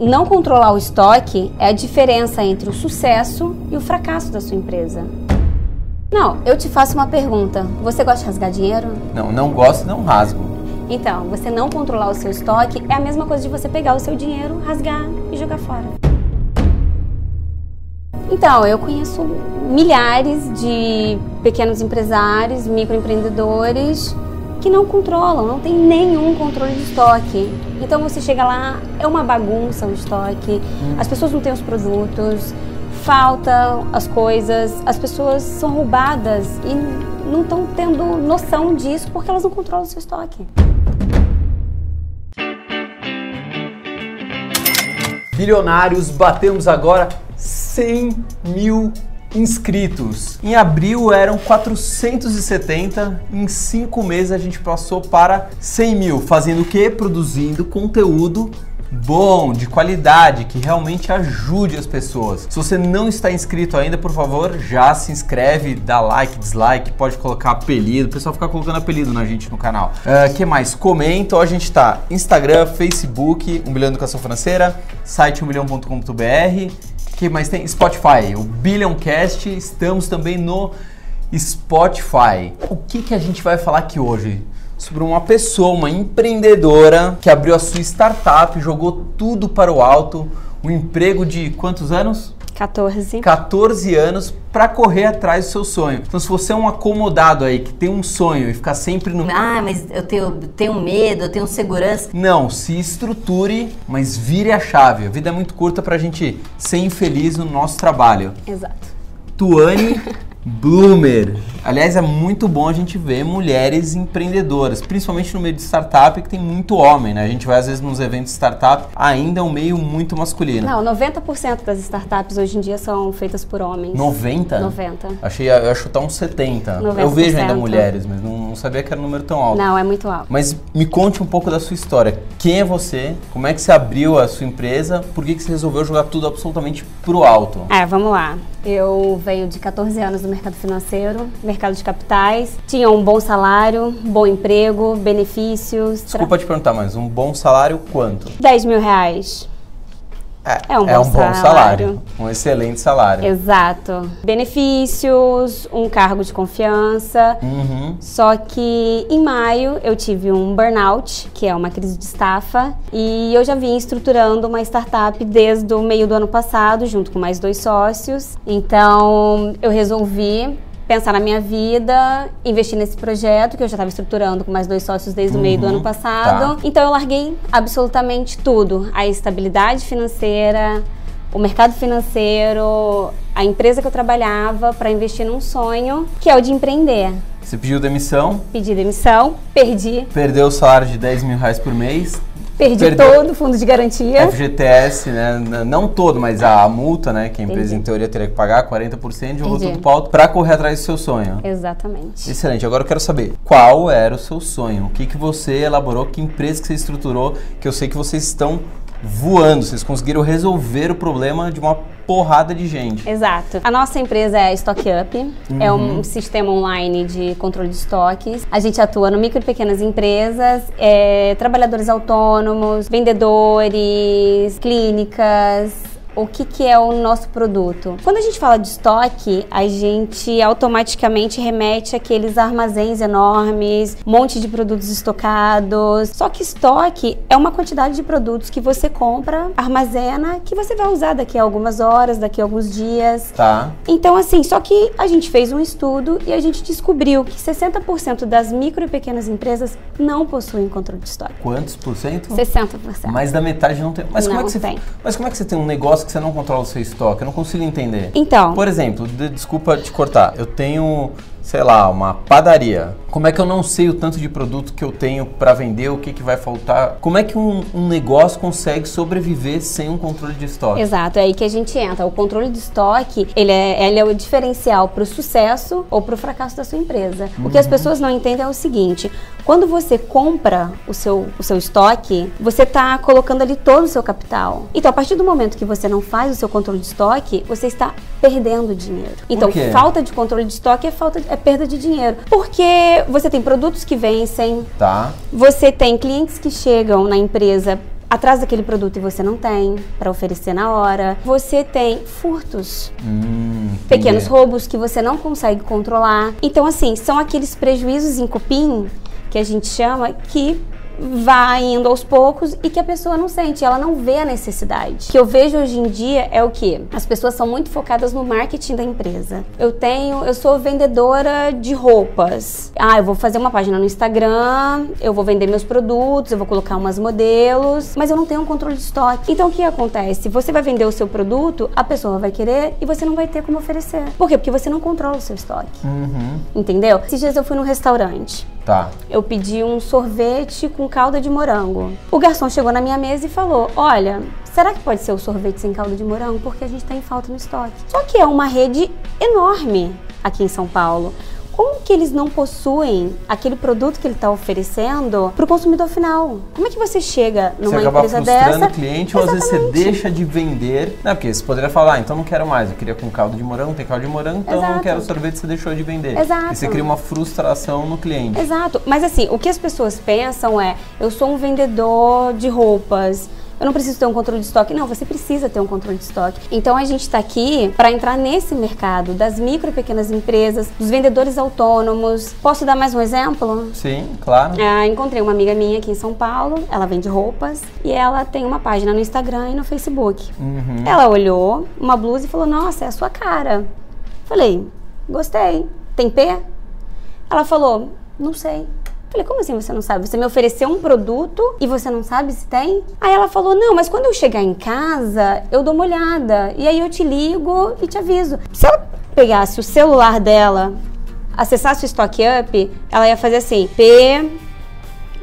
Não controlar o estoque é a diferença entre o sucesso e o fracasso da sua empresa. Não, eu te faço uma pergunta. Você gosta de rasgar dinheiro? Não, não gosto, não rasgo. Então, você não controlar o seu estoque é a mesma coisa de você pegar o seu dinheiro, rasgar e jogar fora. Então, eu conheço milhares de pequenos empresários, microempreendedores que não controlam, não tem nenhum controle de estoque. Então você chega lá, é uma bagunça o estoque, as pessoas não têm os produtos, faltam as coisas, as pessoas são roubadas e não estão tendo noção disso porque elas não controlam o seu estoque. Bilionários, batemos agora 100 mil inscritos. Em abril eram 470, em cinco meses a gente passou para 100 mil. Fazendo o que? Produzindo conteúdo bom, de qualidade, que realmente ajude as pessoas. Se você não está inscrito ainda, por favor, já se inscreve, dá like, dislike, pode colocar apelido, o pessoal fica colocando apelido na gente no canal. Uh, que mais? Comenta, a gente está Instagram, Facebook, 1 bilhão educação financeira, site 1bilhão.com.br que mais tem? Spotify, o Billioncast, estamos também no Spotify. O que, que a gente vai falar aqui hoje? Sobre uma pessoa, uma empreendedora que abriu a sua startup, jogou tudo para o alto, um emprego de quantos anos? 14. 14 anos para correr atrás do seu sonho. Então, se você é um acomodado aí que tem um sonho e ficar sempre no. Ah, mas eu tenho, tenho medo, eu tenho segurança. Não, se estruture, mas vire a chave. A vida é muito curta para a gente ser infeliz no nosso trabalho. Exato. Tuane Bloomer. Aliás, é muito bom a gente ver mulheres empreendedoras, principalmente no meio de startup, que tem muito homem, né? A gente vai às vezes nos eventos de startup, ainda é um meio muito masculino. Não, 90% das startups hoje em dia são feitas por homens. 90? 90. Achei, eu ia chutar uns 70. 90%. Eu vejo ainda mulheres, mas não, não sabia que era um número tão alto. Não, é muito alto. Mas me conte um pouco da sua história. Quem é você? Como é que você abriu a sua empresa? Por que, que você resolveu jogar tudo absolutamente pro alto? É, vamos lá. Eu venho de 14 anos no mercado financeiro, mercado de capitais. Tinha um bom salário, bom emprego, benefícios. Desculpa te perguntar, mas um bom salário quanto? 10 mil reais. É, é um, bom, é um salário. bom salário. Um excelente salário. Exato. Benefícios, um cargo de confiança. Uhum. Só que em maio eu tive um burnout, que é uma crise de estafa, e eu já vim estruturando uma startup desde o meio do ano passado, junto com mais dois sócios. Então eu resolvi pensar na minha vida, investir nesse projeto que eu já estava estruturando com mais dois sócios desde uhum, o meio do ano uhum. passado. Tá. Então eu larguei absolutamente tudo, a estabilidade financeira, o mercado financeiro, a empresa que eu trabalhava para investir num sonho, que é o de empreender. Você pediu demissão? Pedi demissão, perdi. Perdeu o salário de 10 mil reais por mês? Perdi Perdeu todo o fundo de garantia. FGTS, né? Não todo, mas a multa, né? Que a empresa, Entendi. em teoria, teria que pagar, 40%, jogou tudo para alto para correr atrás do seu sonho. Exatamente. Excelente. Agora eu quero saber, qual era o seu sonho? O que, que você elaborou? Que empresa que você estruturou? Que eu sei que vocês estão voando. Vocês conseguiram resolver o problema de uma porrada de gente. Exato. A nossa empresa é a Stock Up, uhum. é um uhum. sistema online de controle de estoques. A gente atua no micro e pequenas empresas, é, trabalhadores autônomos, vendedores, clínicas, o que, que é o nosso produto. Quando a gente fala de estoque, a gente automaticamente remete àqueles armazéns enormes, um monte de produtos estocados. Só que estoque é uma quantidade de produtos que você compra, armazena, que você vai usar daqui a algumas horas, daqui a alguns dias. Tá. Então, assim, só que a gente fez um estudo e a gente descobriu que 60% das micro e pequenas empresas não possuem controle de estoque. Quantos por cento? 60%. Mais da metade não tem. Mas não como é que você tem. Mas como é que você tem um negócio que você não controla o seu estoque? Eu não consigo entender. Então. Por exemplo, de, desculpa te cortar. Eu tenho sei lá, uma padaria. Como é que eu não sei o tanto de produto que eu tenho para vender, o que, que vai faltar? Como é que um, um, negócio consegue sobreviver sem um controle de estoque? Exato, é aí que a gente entra. O controle de estoque, ele é, ele é o diferencial para o sucesso ou para o fracasso da sua empresa. Uhum. O que as uhum. pessoas não entendem é o seguinte, quando você compra o seu, o seu estoque, você está colocando ali todo o seu capital. Então, a partir do momento que você não faz o seu controle de estoque, você está perdendo dinheiro. Então, falta de controle de estoque é falta de, é perda de dinheiro. Porque você tem produtos que vencem, tá. você tem clientes que chegam na empresa atrás daquele produto e você não tem para oferecer na hora. Você tem furtos, Hum, pequenos roubos que você não consegue controlar. Então, assim, são aqueles prejuízos em cupim que a gente chama que vai indo aos poucos e que a pessoa não sente, ela não vê a necessidade. O que eu vejo hoje em dia é o que? As pessoas são muito focadas no marketing da empresa. Eu tenho, eu sou vendedora de roupas. Ah, eu vou fazer uma página no Instagram, eu vou vender meus produtos, eu vou colocar umas modelos, mas eu não tenho um controle de estoque. Então o que acontece? Você vai vender o seu produto, a pessoa vai querer e você não vai ter como oferecer. Por quê? Porque você não controla o seu estoque. Uhum, Entendeu? Esses dias eu fui num restaurante. Tá. Eu pedi um sorvete com calda de morango. O garçom chegou na minha mesa e falou: Olha, será que pode ser o sorvete sem calda de morango? Porque a gente está em falta no estoque. Só que é uma rede enorme aqui em São Paulo. Como que eles não possuem aquele produto que ele está oferecendo para o consumidor final? Como é que você chega Você numa acaba empresa frustrando dessa? o cliente ou às vezes você Exatamente. deixa de vender. Não, porque você poderia falar, ah, então não quero mais, eu queria com caldo de morango, tem caldo de morango, então eu não Exato. quero sorvete, você deixou de vender. Exato. E você cria uma frustração no cliente. Exato. Mas assim, o que as pessoas pensam é: eu sou um vendedor de roupas. Eu não preciso ter um controle de estoque. Não, você precisa ter um controle de estoque. Então a gente está aqui para entrar nesse mercado das micro e pequenas empresas, dos vendedores autônomos. Posso dar mais um exemplo? Sim, claro. Ah, encontrei uma amiga minha aqui em São Paulo, ela vende roupas e ela tem uma página no Instagram e no Facebook. Uhum. Ela olhou uma blusa e falou: Nossa, é a sua cara. Falei: Gostei. Tem P? Ela falou: Não sei. Falei, como assim você não sabe? Você me ofereceu um produto e você não sabe se tem? Aí ela falou, não, mas quando eu chegar em casa, eu dou uma olhada. E aí eu te ligo e te aviso. Se ela pegasse o celular dela, acessasse o Stock Up, ela ia fazer assim, P,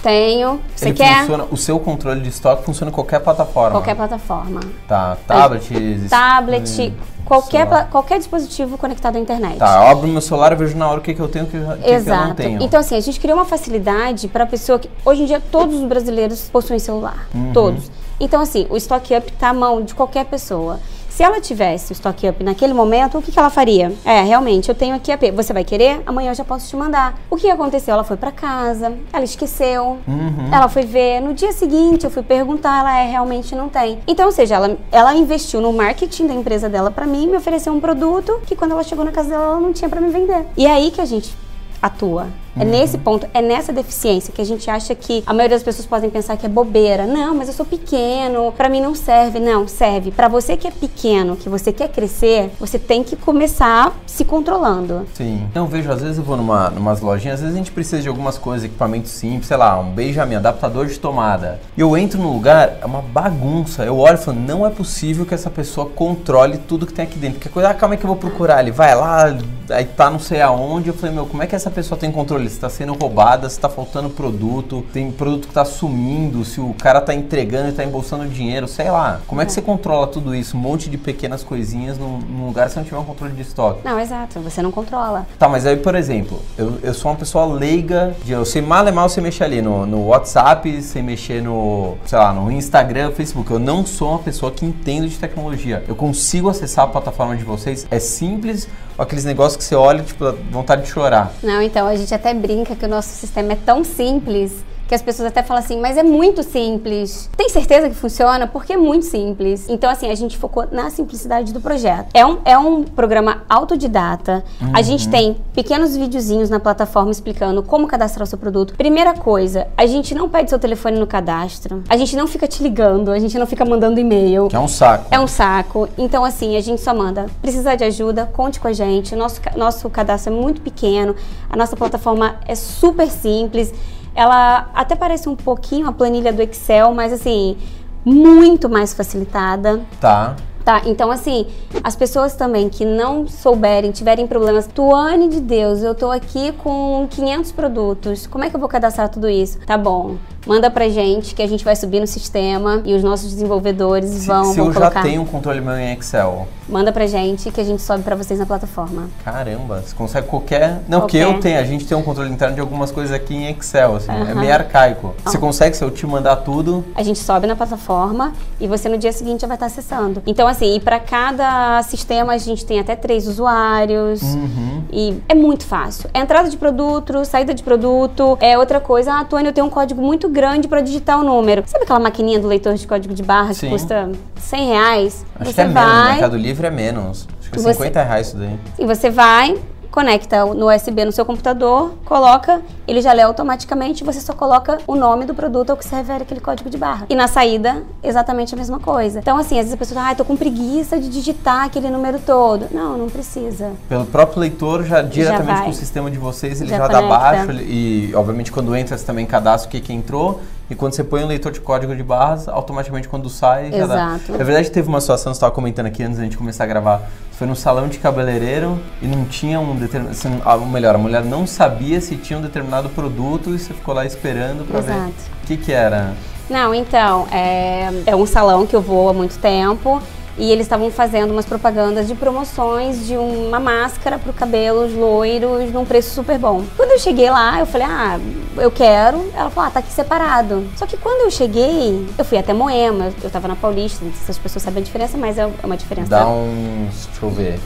tenho, você Ele quer? funciona, o seu controle de estoque funciona em qualquer plataforma. Qualquer plataforma. Tá, tablet, Tablet, hum, qualquer, celular. qualquer dispositivo conectado à internet. Tá, abro meu celular e vejo na hora o que, que eu tenho o que, que eu não Exato. tenho. Então, assim, a gente criou uma facilidade para a pessoa que. Hoje em dia, todos os brasileiros possuem celular. Uhum. Todos. Então, assim, o Stock Up está à mão de qualquer pessoa. Se ela tivesse o Stock Up naquele momento, o que, que ela faria? É, realmente, eu tenho aqui a P. Você vai querer? Amanhã eu já posso te mandar. O que aconteceu? Ela foi para casa, ela esqueceu, Uhum. ela foi ver. No dia seguinte, eu fui perguntar, ela é, realmente não tem. Então, ou seja, ela, ela investiu no marketing da empresa dela para mim, me ofereceu um produto que quando ela chegou na casa dela, ela não tinha para me vender. E é aí que a gente atua. É nesse ponto, é nessa deficiência que a gente acha que a maioria das pessoas podem pensar que é bobeira. Não, mas eu sou pequeno, pra mim não serve. Não, serve. Pra você que é pequeno, que você quer crescer, você tem que começar se controlando. Sim. Então, vejo, às vezes eu vou numa, numas lojinhas, às vezes a gente precisa de algumas coisas, equipamentos simples, sei lá, um Benjamin, adaptador de tomada. E eu entro no lugar, é uma bagunça. Eu olho e falo, não é possível que essa pessoa controle tudo que tem aqui dentro. Porque coisa, ah, calma aí que eu vou procurar. Ele vai lá, aí tá não sei aonde. Eu falei, meu, como é que essa pessoa tem controle? Se tá sendo roubada, se tá faltando produto, tem produto que tá sumindo, se o cara tá entregando e tá embolsando dinheiro, sei lá. Como é que você controla tudo isso? Um monte de pequenas coisinhas num, num lugar se não tiver um controle de estoque. Não, exato, você não controla. Tá, mas aí, por exemplo, eu, eu sou uma pessoa leiga, de, eu sei mal é mal você mexer ali no, no WhatsApp, sem mexer no, sei lá, no Instagram, Facebook. Eu não sou uma pessoa que entende de tecnologia. Eu consigo acessar a plataforma de vocês, é simples, ou aqueles negócios que você olha tipo, dá vontade de chorar. Não, então a gente até brinca que o nosso sistema é tão simples que as pessoas até falam assim, mas é muito simples. Tem certeza que funciona? Porque é muito simples. Então, assim, a gente focou na simplicidade do projeto. É um, é um programa autodidata. A gente tem pequenos videozinhos na plataforma explicando como cadastrar o seu produto. Primeira coisa, a gente não pede seu telefone no cadastro. A gente não fica te ligando, a gente não fica mandando e-mail. Que é um saco. É um saco. Então, assim, a gente só manda. Precisar de ajuda, conte com a gente. Nosso, nosso cadastro é muito pequeno. A nossa plataforma é super simples. Ela até parece um pouquinho a planilha do Excel, mas assim, muito mais facilitada. Tá. Tá, então assim, as pessoas também que não souberem, tiverem problemas, Tuane de Deus, eu tô aqui com 500 produtos, como é que eu vou cadastrar tudo isso? Tá bom, manda pra gente que a gente vai subir no sistema e os nossos desenvolvedores Se, vão, se vão eu já colocar. tenho um controle meu em Excel, Manda pra gente que a gente sobe pra vocês na plataforma. caramba, você consegue qualquer. Não, Qualquer. eu tenho, a gente tem um controle interno de algumas coisas aqui em Excel, assim, é Aham. meio arcaico. Você consegue, se eu te mandar tudo, A gente sobe na plataforma e você no dia seguinte já vai estar acessando. Então, assim, e para cada sistema a gente tem até três usuários. Uhum. E é muito fácil. É entrada de produto, saída de produto. É outra coisa, ah, Tony, eu tenho um código muito grande para digitar o número. Sabe aquela maquininha do leitor de código de barra Sim. que custa 100 reais? Acho você que é menos, no vai Mercado Livre é menos. Acho que é Você- 50 reais isso daí. e você vai, conecta no USB no seu computador, coloca, ele já lê automaticamente, você só coloca o nome do produto ao que se refere aquele código de barra. E na saída, exatamente a mesma coisa. Então, assim, às vezes a pessoa fala, ah, tô com preguiça de digitar aquele número todo. Não, não precisa. Pelo próprio leitor, já diretamente vai. com o sistema de vocês, ele já, Já dá conecta. baixo. ele- E, obviamente, quando entra, você também cadastra o que, que entrou. E quando você põe um leitor de código de barras, automaticamente quando sai, já dá. Exato. Na verdade, teve uma situação, você estava comentando aqui antes da gente começar a gravar. Foi num salão de cabeleireiro e não tinha um determinado... assim, ah, Ou melhor, a mulher não sabia se tinha um determinado produto e você ficou lá esperando para ver Exato. o que, que era. Não, então, é, é um salão que eu vou há muito tempo e eles estavam fazendo umas propagandas de promoções de uma máscara para cabelos loiros num preço super bom. Quando eu cheguei lá, eu falei, ah, eu quero. Ela falou, ah, tá aqui separado. Só que quando eu cheguei, eu fui até Moema, eu tava na Paulista, não sei se as pessoas sabem a diferença, mas é uma diferença. Dá uns... deixa eu ver...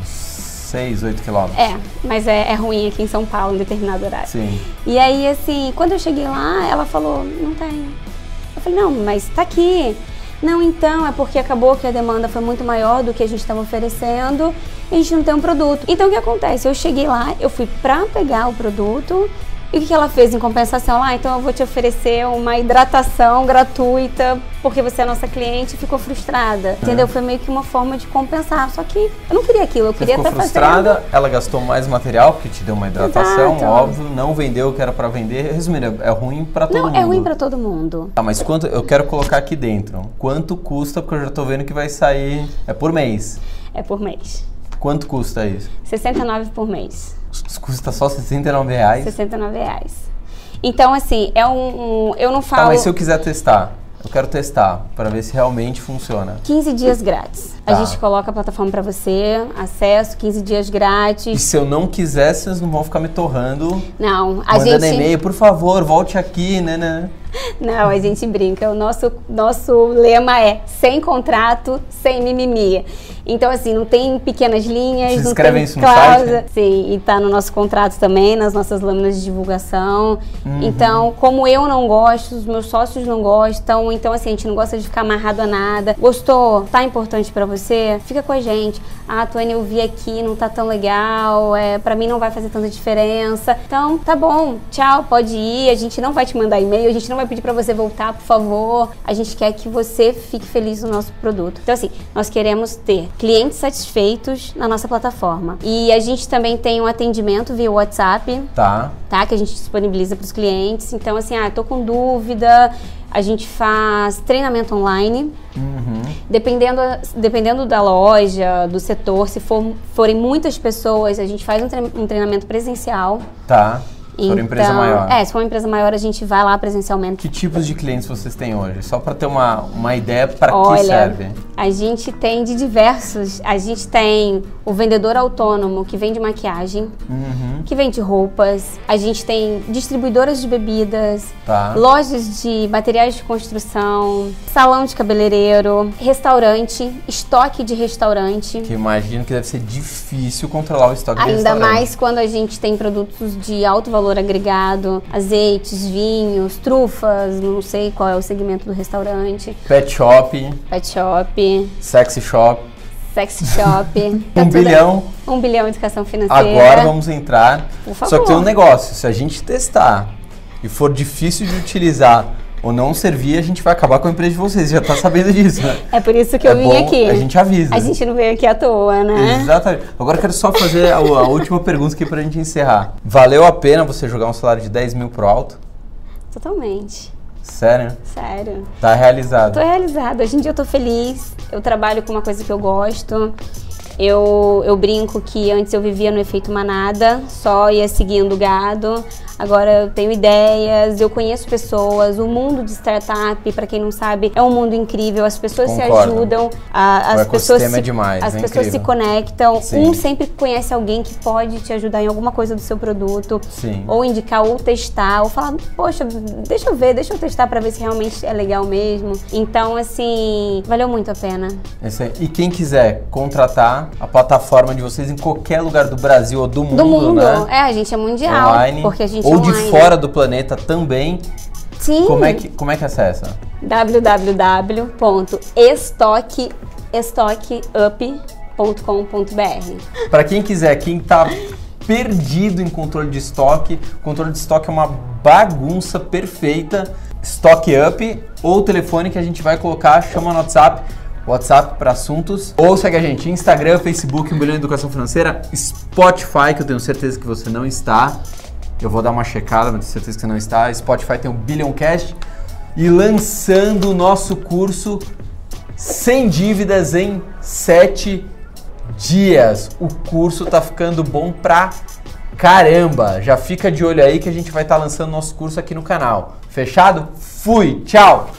Uns 6, 8 quilômetros. É, mas é, é ruim aqui em São Paulo em determinado horário. Sim. E aí, assim, quando eu cheguei lá, ela falou, não tem. Eu falei, não, mas tá aqui. Não, então, é porque acabou que a demanda foi muito maior do que a gente estava oferecendo e a gente não tem um produto. Então, o que acontece? Eu cheguei lá, eu fui pra pegar o produto e o que ela fez em compensação? Ah, então eu vou te oferecer uma hidratação gratuita porque você é nossa cliente e ficou frustrada. Entendeu? Foi meio que uma forma de compensar. Só que eu não queria aquilo, eu Você queria ficou estar frustrada, ela gastou mais material, porque te deu uma hidratação, Exato. óbvio, não vendeu o que era pra vender. Resumindo, é ruim pra todo Não, mundo. é ruim pra todo mundo. Tá, mas quanto eu quero colocar aqui dentro? Quanto custa? Porque eu já tô vendo que vai sair é por mês. É por mês. Quanto custa isso? 69 por mês. Custa só 69 reais. 69 reais. Então, assim, é um. um- eu não Tá, falo. mas se eu quiser testar, eu quero testar pra ver se realmente funciona. 15 dias grátis. Tá. A gente coloca a plataforma pra você, acesso, 15 dias E grátis. se eu não quiser, vocês não vão ficar me torrando, Não, a mandando gente. e-mail, por favor, volte aqui, né, né? Não, a gente brinca. O nosso, nosso lema é sem contrato, sem mimimi. Então, assim, não tem pequenas linhas, Vocês não escrevem tem isso no cláusula. site? Sim, e tá no nosso contrato também, nas nossas lâminas de divulgação. Uhum. Então, como eu não gosto, os meus sócios não gostam, então, assim, a gente não gosta de ficar amarrado a nada. Gostou? Tá importante pra você? Fica com a gente. Ah, Tuane, eu vi aqui, não tá tão legal, é, para mim não vai fazer tanta diferença. Então, tá bom, tchau, pode ir. A gente não vai te mandar e-mail, a gente não vai pedir pra você voltar, por favor. A gente quer que você fique feliz no nosso produto. Então, assim, nós queremos ter clientes satisfeitos na nossa plataforma. E a gente também tem um atendimento via WhatsApp, Tá. tá? Que a gente disponibiliza para os clientes. Então, assim, ah, tô com dúvida, a gente faz treinamento online. Uhum. Dependendo, dependendo da loja, do setor, se for, forem muitas pessoas, a gente faz um, tre- um treinamento presencial. Tá. Se for empresa Então, maior. É, se for uma empresa maior, a gente vai lá presencialmente. Que tipos de clientes vocês têm hoje? Só para ter uma, uma ideia para que serve. a gente tem de diversos. A gente tem o vendedor autônomo que vende maquiagem, Uhum. que vende roupas. A gente tem distribuidoras de bebidas, Tá. lojas de materiais de construção, salão de cabeleireiro, restaurante, estoque de restaurante. Que imagino que deve ser difícil controlar o estoque de Ainda restaurante. mais quando a gente tem produtos de alto valor agregado, azeites, vinhos, trufas, não sei qual é o segmento do restaurante, Pet shop, pet shop, sexy shop. sex shop. Um tá tudo- bilhão. Um bilhão de educação financeira. Agora vamos entrar. Por Só que favor. tem um negócio. Se a gente testar e for difícil de utilizar ou não servir, a gente vai acabar com a empresa de vocês. Já tá sabendo disso, né? É por isso que É eu vim bom, aqui. a gente avisa. A gente não veio aqui à toa, né? Exatamente. Agora eu quero só fazer a, a última pergunta aqui pra gente encerrar. Valeu a pena você jogar um salário de 10 mil pro alto? Totalmente. Sério? Sério. Tá realizado. Tô realizada. Hoje em dia eu tô feliz. Eu trabalho com uma coisa que eu gosto. Eu, eu brinco que antes eu vivia no efeito manada, só ia seguindo o gado. Agora eu tenho ideias, eu conheço pessoas. O mundo de startup, para quem não sabe, é um mundo incrível. As pessoas se Concordo. ajudam, a- O as pessoas ecossistema se, é demais, as é pessoas se incrível. conectam. Sim. Um sempre conhece alguém que pode te ajudar em alguma coisa do seu produto, Sim. ou indicar, ou testar, ou falar, poxa, deixa eu ver, deixa eu testar para ver se realmente é legal mesmo. Então, assim, valeu muito a pena. E quem quiser contratar a plataforma de vocês em qualquer lugar do Brasil ou do mundo, Do mundo. né? É, a gente é mundial. online, Porque a gente ou é de online. fora do planeta também. Sim. Como é que, como é que acessa? www.estockup.com.br Para quem quiser, quem tá perdido em controle de estoque, controle de estoque é uma bagunça perfeita. Stock Up ou o telefone que a gente vai colocar, chama no WhatsApp. WhatsApp para assuntos. Ou segue a gente Instagram, Facebook, de educação financeira, Spotify, que eu tenho certeza que você não está. Eu vou dar uma checada, mas tenho certeza que você não está. Spotify tem o Billion Cast. E lançando o nosso curso sem dívidas em 7 dias. O curso tá ficando bom pra caramba. Já fica de olho aí que a gente vai estar tá lançando nosso curso aqui no canal. Fechado? Fui, tchau!